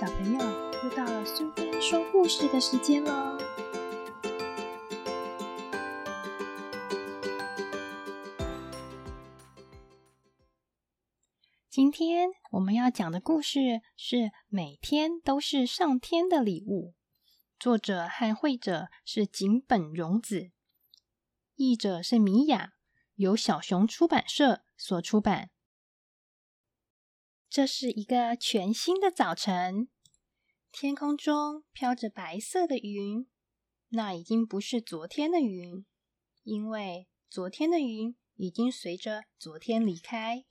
小朋友，又到了苏菲说故事的时间喽！今天我们要讲的故事是《每天都是上天的礼物》，作者和绘者是井本荣子，译者是米雅，由小熊出版社所出版。这是一个全新的早晨，天空中飘着白色的云，那已经不是昨天的云，因为昨天的云已经随着昨天离开。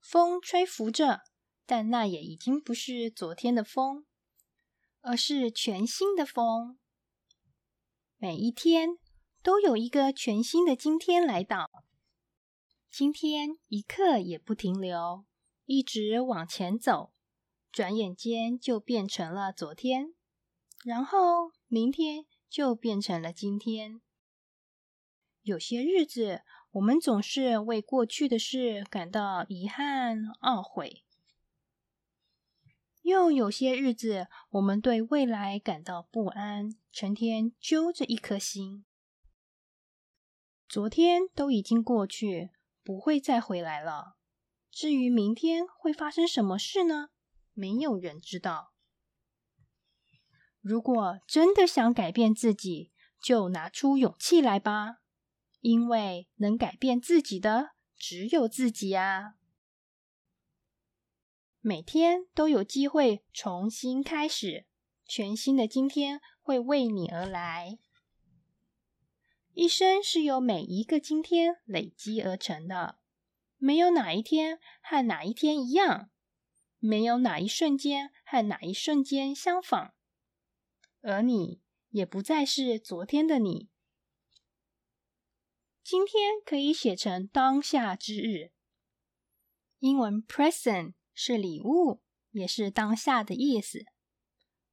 风吹拂着，但那也已经不是昨天的风，而是全新的风。每一天都有一个全新的今天来到，今天一刻也不停留。一直往前走，转眼间就变成了昨天，然后明天就变成了今天。有些日子，我们总是为过去的事感到遗憾、懊悔；又有些日子，我们对未来感到不安，成天揪着一颗心。昨天都已经过去，不会再回来了。至于明天会发生什么事呢？没有人知道。如果真的想改变自己，就拿出勇气来吧，因为能改变自己的只有自己啊！每天都有机会重新开始，全新的今天会为你而来。一生是由每一个今天累积而成的。没有哪一天和哪一天一样，没有哪一瞬间和哪一瞬间相仿，而你也不再是昨天的你。今天可以写成当下之日，英文 present 是礼物，也是当下的意思。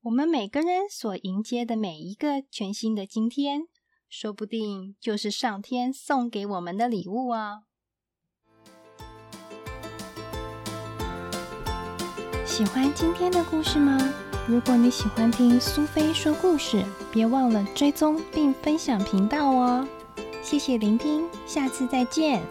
我们每个人所迎接的每一个全新的今天，说不定就是上天送给我们的礼物啊！喜欢今天的故事吗？如果你喜欢听苏菲说故事，别忘了追踪并分享频道哦。谢谢聆听，下次再见。